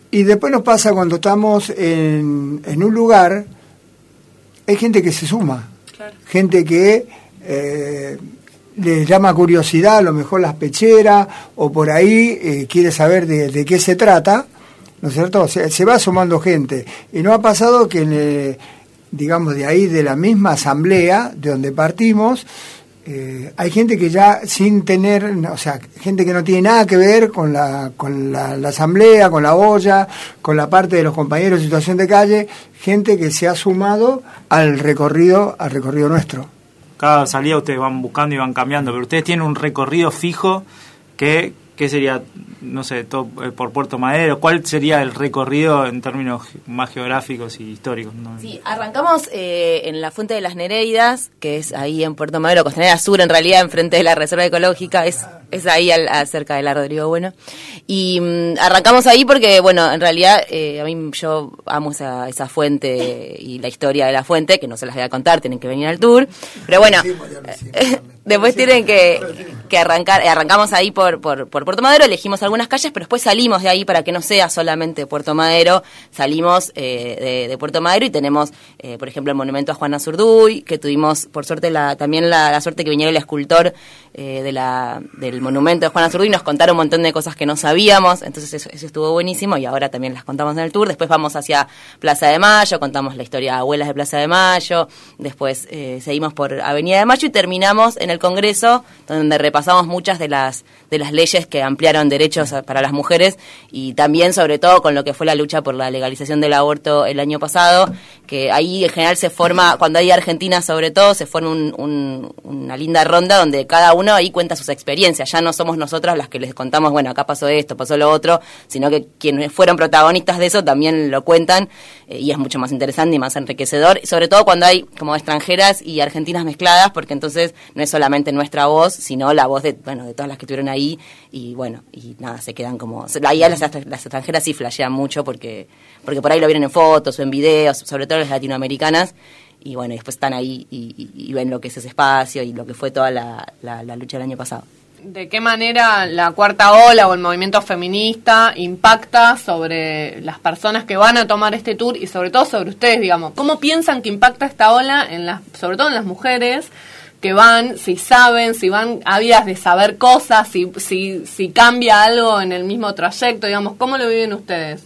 Y después nos pasa cuando estamos en, en un lugar, hay gente que se suma gente que eh, le llama curiosidad, a lo mejor las pecheras, o por ahí eh, quiere saber de, de qué se trata, ¿no es cierto? Se, se va sumando gente. Y no ha pasado que, eh, digamos, de ahí, de la misma asamblea, de donde partimos, eh, hay gente que ya sin tener, o sea, gente que no tiene nada que ver con la, con la, la asamblea, con la olla, con la parte de los compañeros de situación de calle, gente que se ha sumado al recorrido, al recorrido nuestro. Cada salida ustedes van buscando y van cambiando, pero ustedes tienen un recorrido fijo que, ¿qué sería, no sé, todo, eh, por Puerto Madero? ¿Cuál sería el recorrido en términos ge- más geográficos y históricos? no? Sí, arrancamos eh, en la Fuente de las Nereidas, que es ahí en Puerto Madero, Costanera Sur, en realidad, enfrente de la Reserva Ecológica, es, es ahí al, cerca de la Rodrigo Bueno. Y mm, arrancamos ahí porque, bueno, en realidad eh, a mí yo amo esa, esa fuente y la historia de la fuente, que no se las voy a contar, tienen que venir al tour. Pero bueno, después tienen que, que arrancar, eh, arrancamos ahí por, por, por Puerto Madero, elegimos algunas calles, pero después salimos de ahí para que no sea solamente Puerto Madero, salimos eh, de, de Puerto Madero y tenemos, eh, por ejemplo, el monumento a Juana Zurduy, que tuvimos, por suerte, la, también la, la suerte que viniera el escultor eh, de la, del monumento de Juana Zurduy y nos contaron un montón de cosas que no sabíamos, entonces eso, eso estuvo buenísimo y ahora también las contamos en el tour. Después vamos hacia Plaza de Mayo, contamos la historia de abuelas de Plaza de Mayo, después eh, seguimos por Avenida de Mayo y terminamos en el Congreso, donde repasamos muchas de las de las leyes que ampliaron derechos para las mujeres y también sobre todo con lo que fue la lucha por la legalización del aborto el año pasado, que ahí en general se forma, cuando hay Argentina sobre todo, se forma un- un- una linda ronda donde cada uno ahí cuenta sus experiencias, ya no somos nosotras las que les contamos, bueno, acá pasó esto, pasó lo otro, sino que quienes fueron protagonistas de eso también lo cuentan eh, y es mucho más interesante y más enriquecedor, sobre todo cuando hay como extranjeras y argentinas mezcladas, porque entonces no es solamente nuestra voz, sino la voz de, bueno, de todas las que estuvieron ahí y bueno, y nada, se quedan como... Ahí las, las extranjeras sí flashean mucho porque, porque por ahí lo vieron en fotos o en videos, sobre todo las latinoamericanas, y bueno, después están ahí y, ven lo que es ese espacio y lo que fue toda la, la- la lucha del año pasado. ¿De qué manera la cuarta ola o el movimiento feminista impacta sobre las personas que van a tomar este tour y sobre todo sobre ustedes, digamos? ¿Cómo piensan que impacta esta ola, en las, sobre todo en las mujeres que van, si saben, si van ávidas de saber cosas, si, si, si cambia algo en el mismo trayecto, digamos? ¿Cómo lo viven ustedes?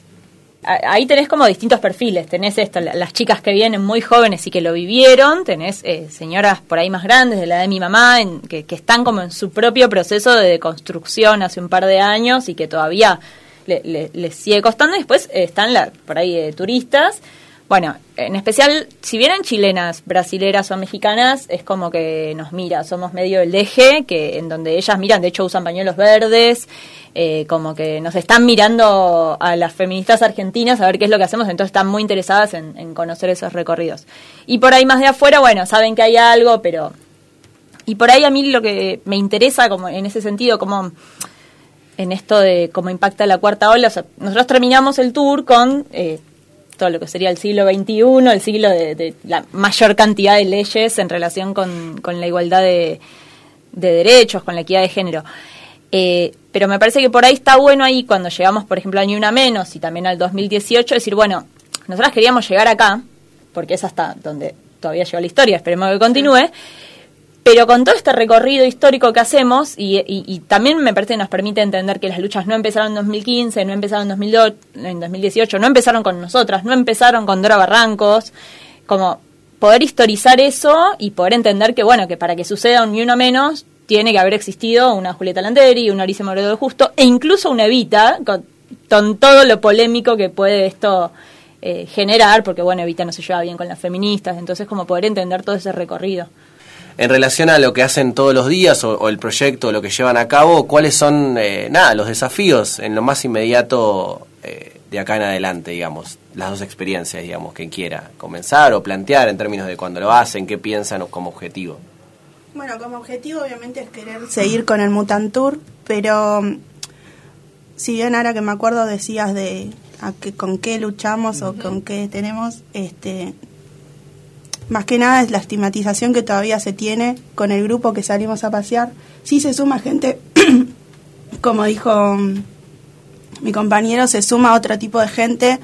Ahí tenés como distintos perfiles. Tenés esto, la- las chicas que vienen muy jóvenes y que lo vivieron. Tenés eh, señoras por ahí más grandes, de la de mi mamá, en- que, que están como en su propio proceso de construcción hace un par de años y que todavía le- le- les sigue costando. Después eh, están la, por ahí eh, turistas. Bueno, en especial, si vienen chilenas, brasileras o mexicanas, es como que nos mira, somos medio el eje, que en donde ellas miran, de hecho usan pañuelos verdes, eh, como que nos están mirando a las feministas argentinas a ver qué es lo que hacemos, entonces están muy interesadas en, en conocer esos recorridos. Y por ahí más de afuera, bueno, saben que hay algo, pero... Y por ahí a mí lo que me interesa como en ese sentido, como en esto de cómo impacta la cuarta ola, o sea, nosotros terminamos el tour con eh, todo lo que sería el siglo XXI, el siglo de, de la mayor cantidad de leyes en relación con, con la igualdad de, de derechos, con la equidad de género. Eh, pero me parece que por ahí está bueno ahí cuando llegamos, por ejemplo, a Ni Una Menos y también al 2018, decir, bueno, nosotras queríamos llegar acá, porque es hasta donde todavía llegó la historia, esperemos que continúe, pero con todo este recorrido histórico que hacemos, y, también me parece que nos permite entender que las luchas no empezaron en 2015, no empezaron en, 2002 en 2018, no empezaron con nosotras, no empezaron con Dora Barrancos, como poder historizar eso y poder entender que, bueno, que para que suceda un ni uno menos, tiene que haber existido una Julieta Landeri, una Alicia Moredo de Justo, e incluso una Evita, con, con todo lo polémico que puede esto eh, generar, porque, bueno, Evita no se lleva bien con las feministas, entonces como poder entender todo ese recorrido. En relación a lo que hacen todos los días o, o el proyecto, lo que llevan a cabo, ¿cuáles son, eh, nada, los desafíos en lo más inmediato eh, de acá en adelante, digamos? Las dos experiencias, digamos, que quiera comenzar o plantear en términos de cuándo lo hacen, qué piensan o como objetivo. Bueno, como objetivo obviamente es querer seguir con el Mutant Tour, pero mm, si bien ahora que me acuerdo decías de a qué- con qué luchamos o con qué tenemos, este más que nada es la estigmatización que todavía se tiene con el grupo que salimos a pasear. Sí se suma gente, *coughs* como dijo mm, mi compañero, se suma otro tipo de gente.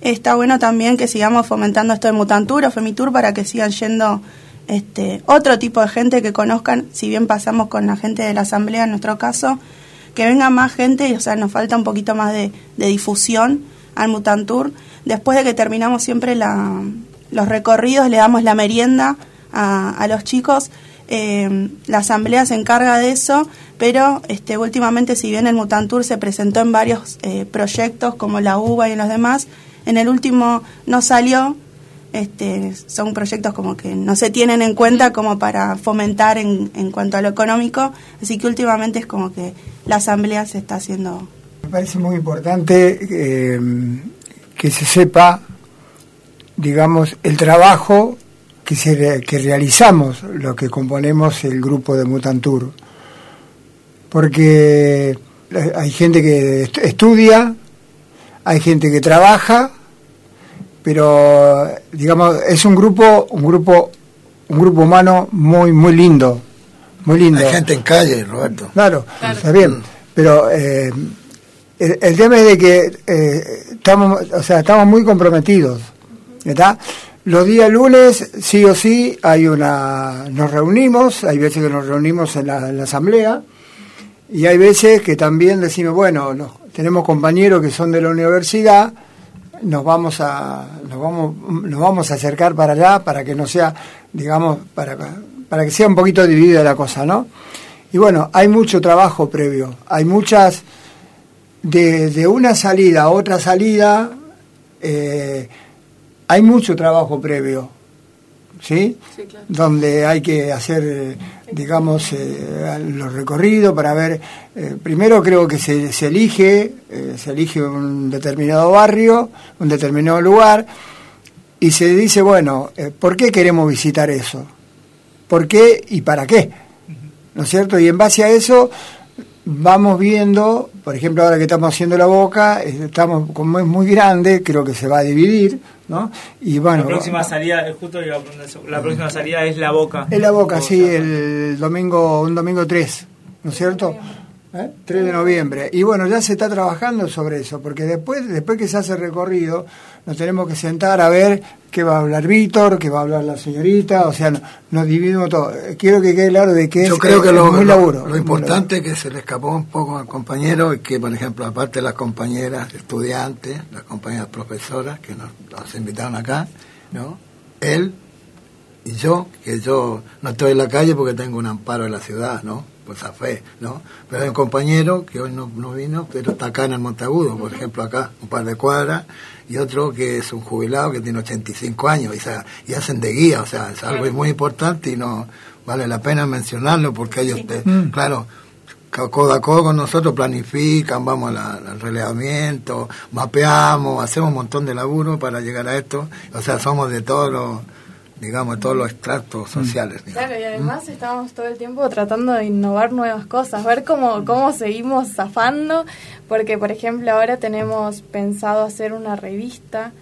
Está bueno también que sigamos fomentando esto de Mutantur o Femitur para que sigan yendo este, otro tipo de gente que conozcan, si bien pasamos con la gente de la asamblea en nuestro caso, que venga más gente, o sea, nos falta un poquito más de, de difusión al Mutantur. Después de que terminamos siempre la, los recorridos, le damos la merienda a, a los chicos. Eh, la asamblea se encarga de eso, pero este, últimamente, si bien el Mutantur se presentó en varios eh, proyectos como la UBA y en los demás, en el último no salió. Este, son proyectos como que no se tienen en cuenta como para fomentar en, en cuanto a lo económico, así que últimamente es como que la asamblea se está haciendo Me parece muy importante eh, que se sepa, digamos, el trabajo que, se, que realizamos, lo que componemos el grupo de Mutantur. Porque eh, hay gente que est- estudia, hay gente que trabaja, pero digamos es un grupo, un grupo, un grupo humano muy muy lindo, muy lindo. Hay gente en calle, Roberto. Claro, está bien, pero eh, el, el tema es de que eh, estamos, o sea, estamos muy comprometidos, ¿está? Los días lunes, sí o sí, hay una, nos reunimos, hay veces que nos reunimos en la, asamblea, y hay veces que también decimos, bueno, tenemos compañeros que son de la universidad, nos vamos a nos vamos nos vamos a acercar para allá para que no sea digamos para para que sea un poquito dividida la cosa no Y bueno, hay mucho trabajo previo, hay muchas, de una salida a otra salida, eh, hay mucho trabajo previo, ¿sí? Donde hay que hacer, digamos, eh, los recorridos para ver, eh, primero creo que se, se elige, eh, se elige un determinado barrio, un determinado lugar, y se dice, bueno, eh, ¿por qué queremos visitar eso? ¿Por qué y para qué? ¿No es cierto? Y en base a eso vamos viendo, por ejemplo, ahora que estamos haciendo la boca, estamos como es muy grande, creo que se va a dividir, ¿no? Y bueno, la próxima salida, justo la próxima salida es la boca. es la boca, sí, el domingo, un domingo 3, ¿no es cierto? ¿Eh? 3 de noviembre. Y bueno, ya se está trabajando sobre eso, porque después, después que se hace el recorrido, nos tenemos que sentar a ver qué va a hablar Víctor, qué va a hablar la señorita, o sea, no- nos dividimos todo. Quiero que quede claro de que Yo es, creo que es lo, muy lo- laburo. lo importante que se le escapó un poco al compañero es que, por ejemplo, aparte de las compañeras estudiantes, las compañeras profesoras que nos, nos invitaron acá, ¿no? Él y yo, que yo no estoy en la calle porque tengo un amparo en la ciudad, ¿no? Pues a fe, ¿no? Pero hay un compañero que hoy no, no vino, pero está acá en el Monteagudo, por ejemplo, acá, un par de cuadras, y otro que es un jubilado que tiene 85 años, y, sea, y hacen de guía, o sea, es algo muy importante y no vale la pena mencionarlo porque ellos, te- Mm. claro, ca- codo a codo con nosotros planifican, vamos a la- al relevamiento, mapeamos, hacemos un montón de laburo para llegar a esto, o sea, somos de todos los, digamos, de todos los extractos sociales. digamos. Claro, y además estamos todo el tiempo tratando de innovar nuevas cosas, ver cómo, cómo seguimos zafando, porque por ejemplo ahora tenemos pensado hacer una revista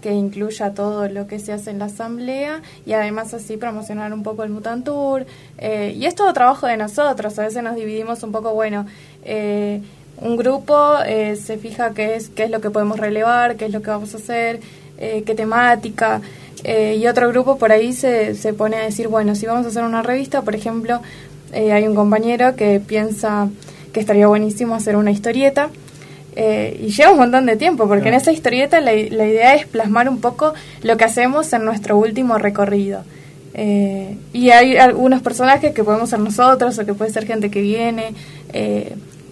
que incluya todo lo que se hace en la asamblea y además así promocionar un poco el Mutantour. Eh, y es todo trabajo de nosotros, a veces nos dividimos un poco, bueno, eh, un grupo eh, se fija qué es, qué es lo que podemos relevar, qué es lo que vamos a hacer, eh, qué temática, eh, y otro grupo por ahí se, se pone a decir, bueno, si vamos a hacer una revista, por ejemplo, eh, hay un compañero que piensa que estaría buenísimo hacer una historieta, eh, y lleva un montón de tiempo, porque en esa historieta la, la idea es plasmar un poco lo que hacemos en nuestro último recorrido. Eh, y hay algunos personajes que podemos ser nosotros o que puede ser gente que viene,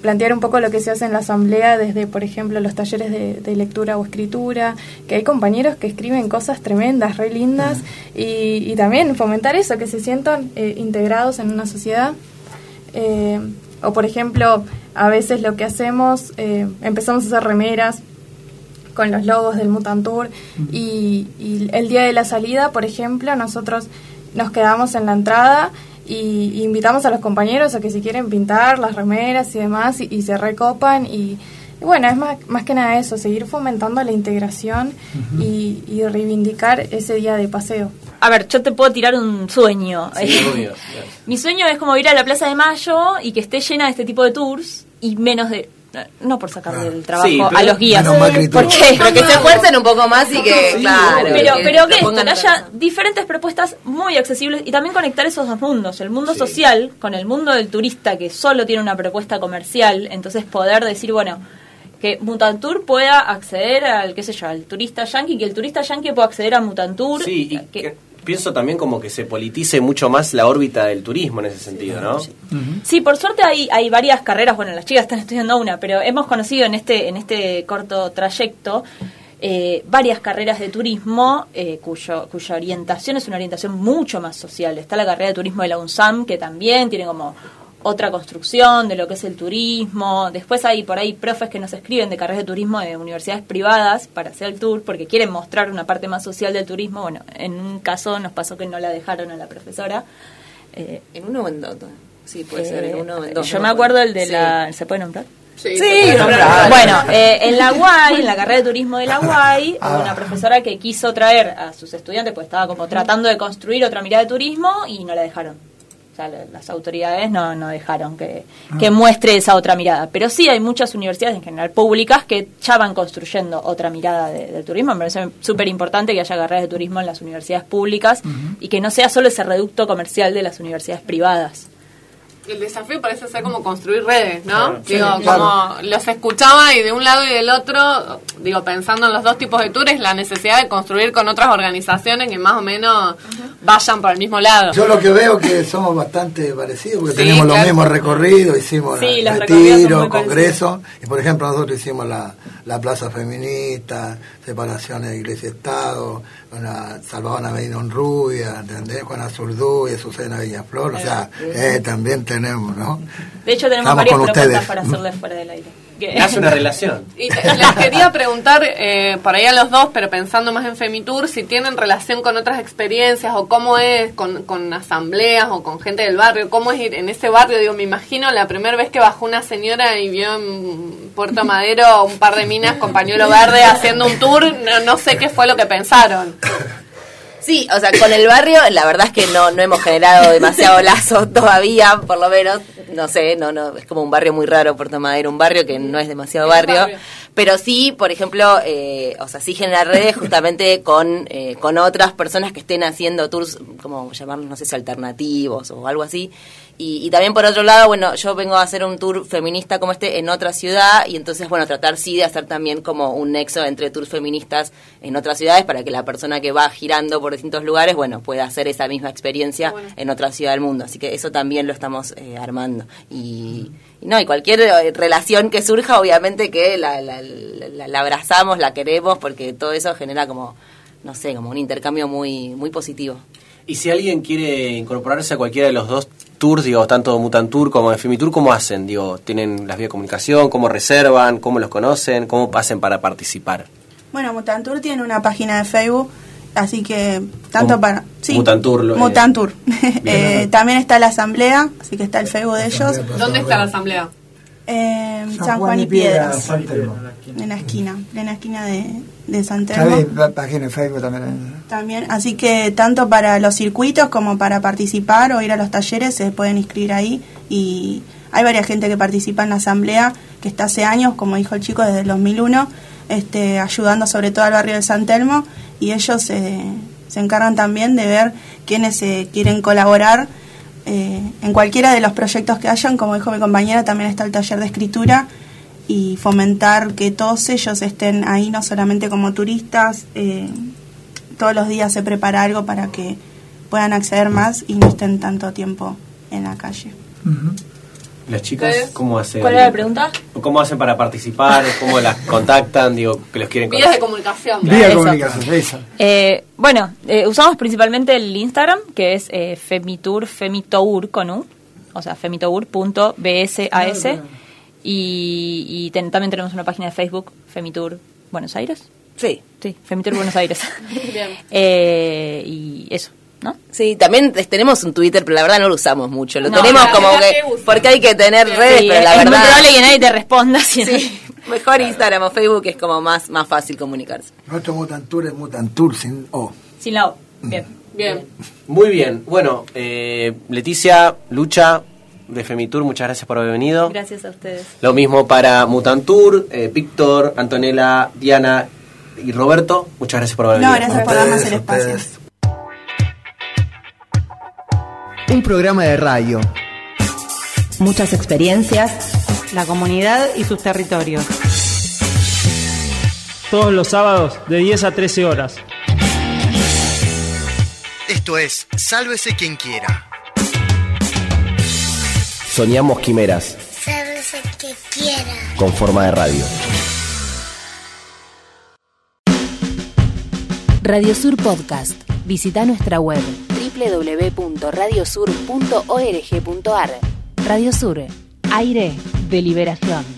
plantear un poco lo que se hace en la asamblea desde, por ejemplo, los talleres de, de lectura o escritura, que hay compañeros que escriben cosas tremendas, re lindas, y, y también fomentar eso, que se sientan eh, integrados en una sociedad. Eh, o por ejemplo, a veces lo que hacemos, eh, empezamos a hacer remeras con los logos del Mutantour y, y el día de la salida, por ejemplo, nosotros nos quedamos en la entrada y, y invitamos a los compañeros a que si quieren pintar las remeras y demás y, y se recopan y, y bueno, es más, más que nada eso, seguir fomentando la integración y, y reivindicar ese día de paseo. A ver, yo te puedo tirar un sueño. Sí, obvio. *laughs* Mi sueño es como ir a la Plaza de Mayo y que esté llena de este tipo de tours y menos de... No por sacarle el trabajo Sí, a los guías. Menos Macri ¿Por Tour. qué? Pero que se esfuercen un poco más y que, claro. Pero, que pero que esto, pongan que haya diferentes propuestas muy accesibles y también conectar esos dos mundos, el mundo social con el mundo del turista que solo tiene una propuesta comercial, entonces poder decir, bueno, que Mutantour pueda acceder al, qué sé yo, al turista yankee, que el turista yankee pueda acceder a Mutantour. Sí, y que- pienso también como que se politice mucho más la órbita del turismo en ese sentido, ¿no? Sí, por suerte hay, hay varias carreras, bueno, las chicas están *laughs* estudiando una, pero hemos conocido en este, en este corto trayecto eh, varias carreras de turismo eh, cuyo, cuya orientación es una orientación mucho más social. Está la carrera de turismo de la UNSAM, que también tiene como otra construcción de lo que es el turismo. Después hay por ahí profes que nos escriben de carreras de turismo de universidades privadas para hacer el tour porque quieren mostrar una parte más social del turismo. Bueno, en un caso nos pasó que no la dejaron a la profesora. Eh, En uno o en dos. Sí, puede ser en uno o en dos. yo no me acuerdo el de Sí. la... ¿Se puede nombrar? Sí, Sí, nombrar. Bueno, *laughs* eh, en la UAI, en la carrera de turismo de la UAI, hubo una profesora que quiso traer a sus estudiantes, pues estaba como tratando de construir otra mirada de turismo y no la dejaron. Sea, la- las autoridades no, no dejaron que, que muestre esa otra mirada. Pero sí hay muchas universidades, en general públicas, que ya van construyendo otra mirada de- del turismo. Me parece súper importante que haya carreras de turismo en las universidades públicas y que no sea solo ese reducto comercial de las universidades privadas. El desafío parece ser como construir redes, ¿no? Claro, sí, digo, claro. como los escuchaba y de un lado y del otro, digo, pensando en los dos tipos de tours, la necesidad de construir con otras organizaciones que más o menos vayan por el mismo lado. Yo lo que veo que somos bastante parecidos, porque Sí, tenemos los mismos recorridos, hicimos Sí, la- los recorridos son retiro, muy congresos, y por ejemplo nosotros hicimos la, la plaza feminista, separaciones de iglesia-estado, Salvador Medina Rubia, ¿entendés? Con Azurdú y Azucena Villaflor, o sea, eh, también tenemos, ¿no? De hecho, tenemos Estamos varias ustedes. para hacerles fuera del aire. Que- Hace una relación. *laughs* Y les quería preguntar, eh, por ahí a los dos, pero pensando más en Femitur, si tienen relación con otras experiencias o cómo es con, con asambleas o con gente del barrio, cómo es ir en ese barrio. Digo, me imagino la primera vez que bajó una señora y vio en Puerto Madero un par de minas con pañuelo verde haciendo un tour, no, no sé qué fue lo que pensaron. Sí, o sea, con el barrio, la verdad es que no, no hemos generado demasiado lazo todavía, por lo menos. No sé, no, no, es como un barrio muy raro, Puerto Madero, un barrio que no es demasiado barrio. Pero sí, por ejemplo, eh, o sea, sí generar redes justamente con, eh, con otras personas que estén haciendo tours, como llamarlos, no sé si alternativos o algo así. Y, y también por otro lado, bueno, yo vengo a hacer un tour feminista como este en otra ciudad y entonces, bueno, tratar sí de hacer también como un nexo entre tours feministas en otras ciudades para que la persona que va girando por distintos lugares, bueno, pueda hacer esa misma experiencia en otra ciudad del mundo. Así que eso también lo estamos eh, armando. Y, y no, y cualquier eh, relación que surja, obviamente que la, la, la- la abrazamos, la queremos, porque todo eso genera como, no sé, como un intercambio muy, muy positivo. Y si alguien quiere incorporarse a cualquiera de los dos tours, digo, tanto Mutantour como Femitur, ¿cómo hacen? Digo, ¿tienen las vías de comunicación? ¿Cómo reservan? ¿Cómo los conocen? ¿Cómo hacen para participar? Bueno, Mutantour tiene una página de Facebook, así que tanto ¿Cómo? para... Sí, Mutantour. lo- *laughs* eh. Eh, también está la asamblea, así que está el Facebook de ellos. ¿Dónde está la asamblea? Eh, San, Juan y Piedras, en la esquina, en la esquina de, de San Telmo. página de Facebook también. También, así que tanto para los circuitos como para participar o ir a los talleres se pueden inscribir ahí y hay varias gente que participa en la asamblea que está hace años, como dijo el chico, desde el 2001, este, ayudando sobre todo al barrio de San Telmo y ellos eh, se encargan también de ver quiénes eh, quieren colaborar eh, en cualquiera de los proyectos que hayan, como dijo mi compañera, también está el taller de escritura y fomentar que todos ellos estén ahí, no solamente como turistas, eh, todos los días se prepara algo para que puedan acceder más y no estén tanto tiempo en la calle. ¿Las chicas cómo hacen? ¿Cuál era la pregunta? ¿Cómo hacen para participar? ¿Cómo las *laughs* contactan? Digo, que los quieren Vías de comunicación. Vía de comunicación. Eh, bueno, eh, usamos principalmente el Instagram, que es eh, Femitour, Femitour con U, o sea, femitour.bsas. Y, y ten- también tenemos una página de Facebook, Femitour Buenos Aires. Sí. Sí, Femitour Buenos Aires. *laughs* Bien. Eh, y eso, ¿no? Sí, también tenemos un Twitter, pero la verdad no lo usamos mucho. Lo No, tenemos la como que... Porque hay que tener redes, Sí, pero la es muy verdad... probable que nadie te responda. Si no- Sí, *laughs* mejor Instagram o Facebook es como más, más fácil comunicarse. Nuestro Mutantour es Mutantour sin O. Sin la O. Bien. Bien. Muy bien. Bueno, eh, Leticia, Lucha, de Femitur, muchas gracias por haber venido. Gracias a ustedes. Lo mismo para Mutantour, eh, Víctor, Antonella, Diana y Roberto. Muchas gracias por haber No, venido. gracias por darnos el espacio. Un programa de radio. Muchas experiencias, La comunidad y sus territorios. Todos los sábados de 10 a 13 horas. Esto es Sálvese quien quiera. Soñamos quimeras Sálvese que quiera. con forma de radio. Radio Sur Podcast. Visita nuestra web www.radiosur.org.ar. Radio Sur, aire de liberación.